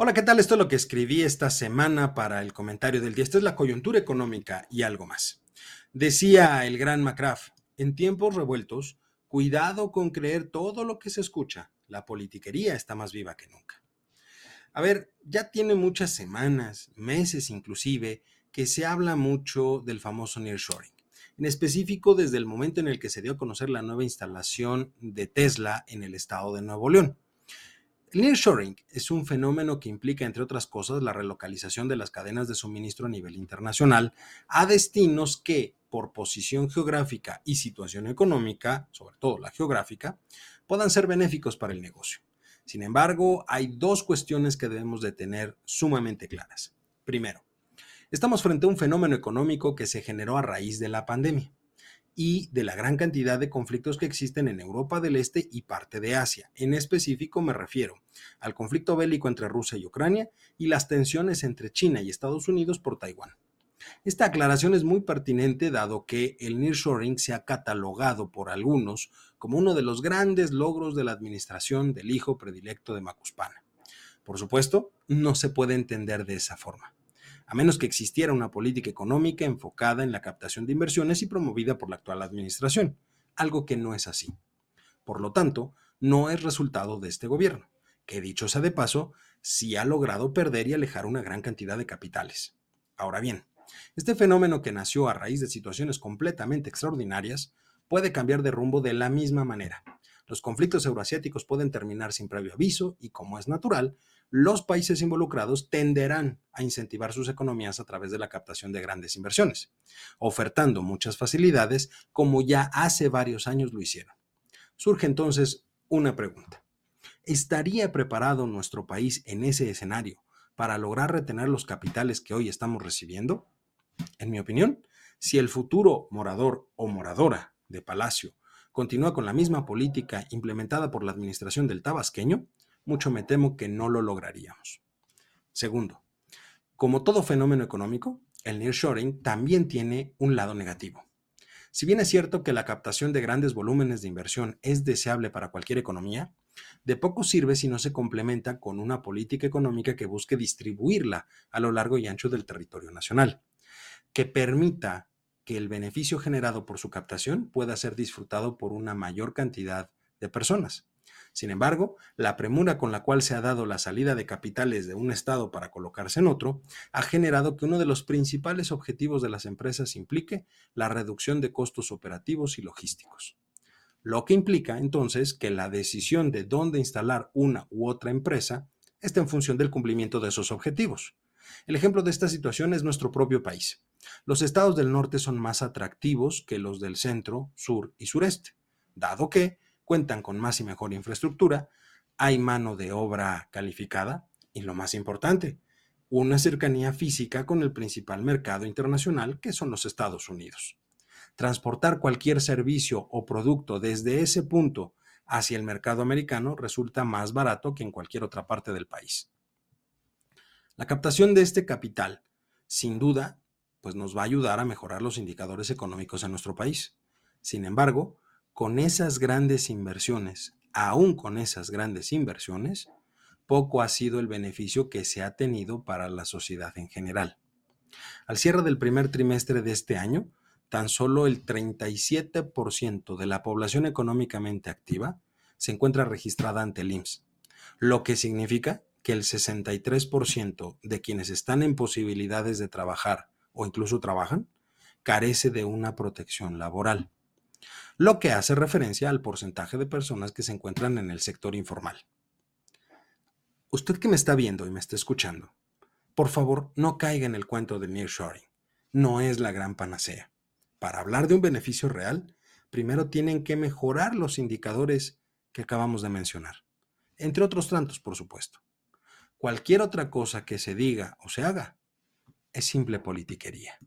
Hola, ¿qué tal? Esto es lo que escribí esta semana para el comentario del día. Esta es la coyuntura económica y algo más. Decía el gran McCraff, en tiempos revueltos, cuidado con creer todo lo que se escucha. La politiquería está más viva que nunca. A ver, ya tiene muchas semanas, meses inclusive, que se habla mucho del famoso nearshoring. En específico, desde el momento en el que se dio a conocer la nueva instalación de Tesla en el estado de Nuevo León. El nearshoring es un fenómeno que implica, entre otras cosas, la relocalización de las cadenas de suministro a nivel internacional a destinos que, por posición geográfica y situación económica, sobre todo la geográfica, puedan ser benéficos para el negocio. Sin embargo, hay dos cuestiones que debemos de tener sumamente claras. Primero, estamos frente a un fenómeno económico que se generó a raíz de la pandemia y de la gran cantidad de conflictos que existen en Europa del Este y parte de Asia. En específico me refiero al conflicto bélico entre Rusia y Ucrania y las tensiones entre China y Estados Unidos por Taiwán. Esta aclaración es muy pertinente dado que el nearshoring se ha catalogado por algunos como uno de los grandes logros de la administración del hijo predilecto de Macuspana. Por supuesto, no se puede entender de esa forma a menos que existiera una política económica enfocada en la captación de inversiones y promovida por la actual administración, algo que no es así. Por lo tanto, no es resultado de este gobierno, que dicho sea de paso, sí ha logrado perder y alejar una gran cantidad de capitales. Ahora bien, este fenómeno que nació a raíz de situaciones completamente extraordinarias puede cambiar de rumbo de la misma manera. Los conflictos euroasiáticos pueden terminar sin previo aviso y, como es natural, los países involucrados tenderán a incentivar sus economías a través de la captación de grandes inversiones, ofertando muchas facilidades como ya hace varios años lo hicieron. Surge entonces una pregunta. ¿Estaría preparado nuestro país en ese escenario para lograr retener los capitales que hoy estamos recibiendo? En mi opinión, si el futuro morador o moradora de Palacio continúa con la misma política implementada por la administración del tabasqueño, mucho me temo que no lo lograríamos. Segundo, como todo fenómeno económico, el nearshoring también tiene un lado negativo. Si bien es cierto que la captación de grandes volúmenes de inversión es deseable para cualquier economía, de poco sirve si no se complementa con una política económica que busque distribuirla a lo largo y ancho del territorio nacional, que permita que el beneficio generado por su captación pueda ser disfrutado por una mayor cantidad de personas. Sin embargo, la premura con la cual se ha dado la salida de capitales de un Estado para colocarse en otro ha generado que uno de los principales objetivos de las empresas implique la reducción de costos operativos y logísticos. Lo que implica entonces que la decisión de dónde instalar una u otra empresa está en función del cumplimiento de esos objetivos. El ejemplo de esta situación es nuestro propio país. Los estados del norte son más atractivos que los del centro, sur y sureste, dado que cuentan con más y mejor infraestructura, hay mano de obra calificada y lo más importante, una cercanía física con el principal mercado internacional que son los Estados Unidos. Transportar cualquier servicio o producto desde ese punto hacia el mercado americano resulta más barato que en cualquier otra parte del país. La captación de este capital, sin duda, pues nos va a ayudar a mejorar los indicadores económicos en nuestro país. Sin embargo, con esas grandes inversiones, aún con esas grandes inversiones, poco ha sido el beneficio que se ha tenido para la sociedad en general. Al cierre del primer trimestre de este año, tan solo el 37% de la población económicamente activa se encuentra registrada ante el IMSS, lo que significa que el 63% de quienes están en posibilidades de trabajar o incluso trabajan carece de una protección laboral lo que hace referencia al porcentaje de personas que se encuentran en el sector informal. Usted que me está viendo y me está escuchando, por favor no caiga en el cuento de nearshoring. No es la gran panacea. Para hablar de un beneficio real, primero tienen que mejorar los indicadores que acabamos de mencionar, entre otros tantos, por supuesto. Cualquier otra cosa que se diga o se haga es simple politiquería.